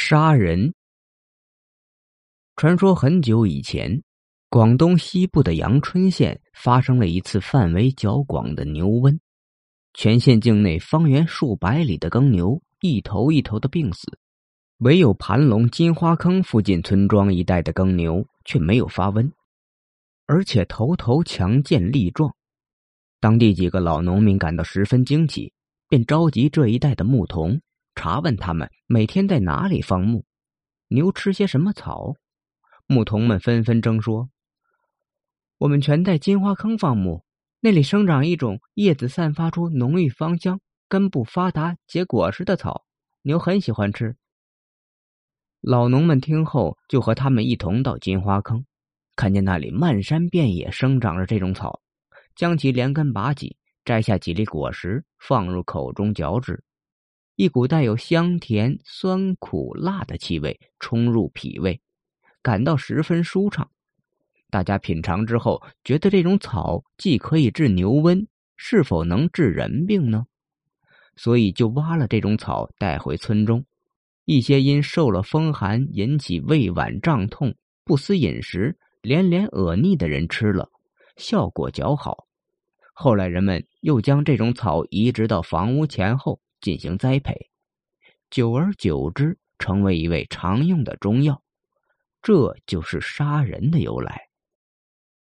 杀人。传说很久以前，广东西部的阳春县发生了一次范围较广的牛瘟，全县境内方圆数百里的耕牛一头一头的病死，唯有盘龙金花坑附近村庄一带的耕牛却没有发瘟，而且头头强健力壮。当地几个老农民感到十分惊奇，便召集这一带的牧童。查问他们每天在哪里放牧，牛吃些什么草？牧童们纷纷争说：“我们全在金花坑放牧，那里生长一种叶子散发出浓郁芳香、根部发达、结果实的草，牛很喜欢吃。”老农们听后，就和他们一同到金花坑，看见那里漫山遍野生长着这种草，将其连根拔起，摘下几粒果实，放入口中嚼之。一股带有香甜、酸、苦、辣的气味冲入脾胃，感到十分舒畅。大家品尝之后，觉得这种草既可以治牛瘟，是否能治人病呢？所以就挖了这种草带回村中。一些因受了风寒引起胃脘胀痛、不思饮食、连连恶逆的人吃了，效果较好。后来人们又将这种草移植到房屋前后。进行栽培，久而久之，成为一味常用的中药，这就是杀人的由来。